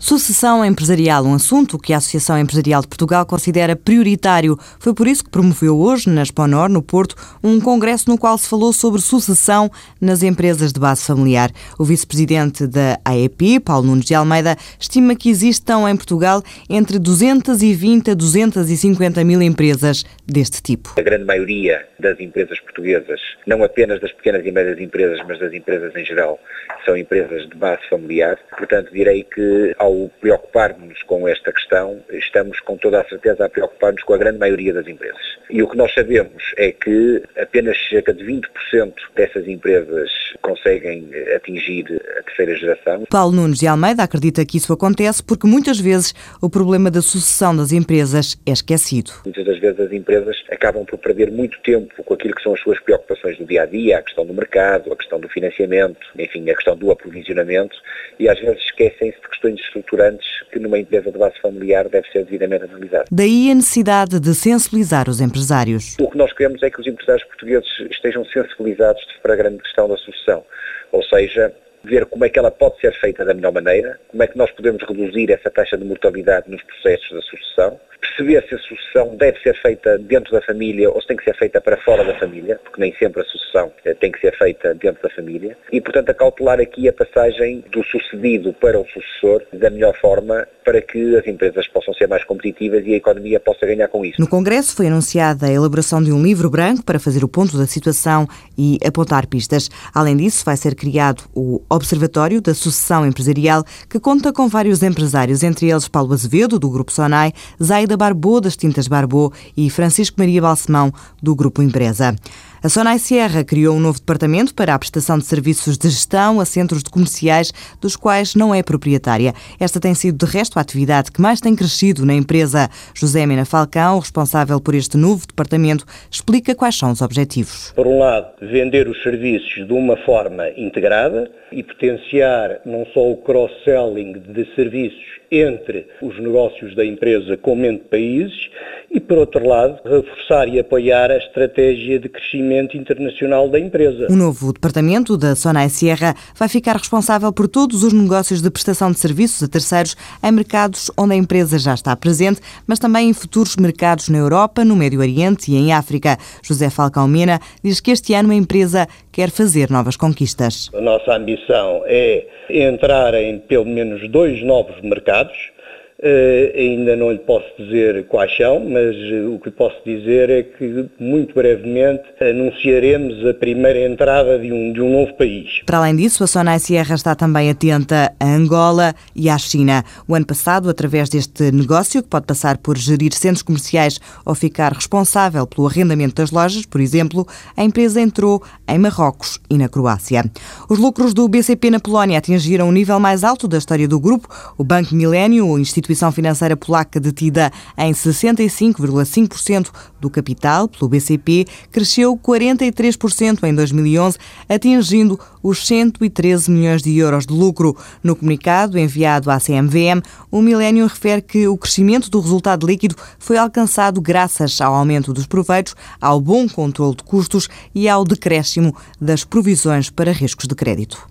Sucessão empresarial, um assunto que a Associação Empresarial de Portugal considera prioritário. Foi por isso que promoveu hoje, na Exponor, no Porto, um congresso no qual se falou sobre sucessão nas empresas de base familiar. O vice-presidente da AEP, Paulo Nunes de Almeida, estima que existam em Portugal entre 220 a 250 mil empresas deste tipo. A grande maioria das empresas portuguesas, não apenas das pequenas e médias empresas, mas das empresas em geral, são empresas de base familiar. Portanto, direi que preocupar-nos com esta questão, estamos com toda a certeza a preocupar-nos com a grande maioria das empresas. E o que nós sabemos é que apenas cerca de 20% dessas empresas conseguem atingir terceira geração. Paulo Nunes de Almeida acredita que isso acontece porque muitas vezes o problema da sucessão das empresas é esquecido. Muitas das vezes as empresas acabam por perder muito tempo com aquilo que são as suas preocupações do dia a dia, a questão do mercado, a questão do financiamento, enfim, a questão do aprovisionamento e às vezes esquecem-se de questões estruturantes que numa empresa de base familiar deve ser devidamente analisada. Daí a necessidade de sensibilizar os empresários. O que nós queremos é que os empresários portugueses estejam sensibilizados para a grande questão da sucessão, ou seja, ver como é que ela pode ser feita da melhor maneira, como é que nós podemos reduzir essa taxa de mortalidade nos processos da sucessão, perceber se a sucessão deve ser feita dentro da família ou se tem que ser feita para fora da família, porque nem sempre a sucessão eh, tem que ser feita dentro da família, e portanto acautelar aqui a passagem do sucedido para o sucessor da melhor forma para que as empresas possam ser mais competitivas e a economia possa ganhar com isso. No Congresso foi anunciada a elaboração de um livro branco para fazer o ponto da situação e apontar pistas. Além disso, vai ser criado o Observatório da Sucessão Empresarial, que conta com vários empresários, entre eles Paulo Azevedo, do Grupo Sonai, Zaida Barbô, das Tintas Barbô e Francisco Maria Balsemão, do Grupo Empresa. A Sonai Sierra criou um novo departamento para a prestação de serviços de gestão a centros de comerciais dos quais não é proprietária. Esta tem sido, de resto, a atividade que mais tem crescido na empresa. José Mena Falcão, responsável por este novo departamento, explica quais são os objetivos. Por um lado, vender os serviços de uma forma integrada e potenciar não só o cross-selling de serviços entre os negócios da empresa como entre países e, por outro lado, reforçar e apoiar a estratégia de crescimento internacional da empresa. O novo departamento da Sonai Sierra vai ficar responsável por todos os negócios de prestação de serviços a terceiros em mercados onde a empresa já está presente, mas também em futuros mercados na Europa, no Médio Oriente e em África. José Falcão Mena diz que este ano a empresa quer fazer novas conquistas. A nossa ambição é entrar em pelo menos dois novos mercados Uh, ainda não lhe posso dizer quais são, mas uh, o que posso dizer é que muito brevemente anunciaremos a primeira entrada de um, de um novo país. Para além disso, a Sonai Sierra está também atenta a Angola e à China. O ano passado, através deste negócio, que pode passar por gerir centros comerciais ou ficar responsável pelo arrendamento das lojas, por exemplo, a empresa entrou em Marrocos e na Croácia. Os lucros do BCP na Polónia atingiram o nível mais alto da história do grupo. O Banco Milênio, o Instituto instituição financeira polaca detida em 65,5% do capital pelo BCP, cresceu 43% em 2011, atingindo os 113 milhões de euros de lucro. No comunicado enviado à CMVM, o Millennium refere que o crescimento do resultado líquido foi alcançado graças ao aumento dos proveitos, ao bom controle de custos e ao decréscimo das provisões para riscos de crédito.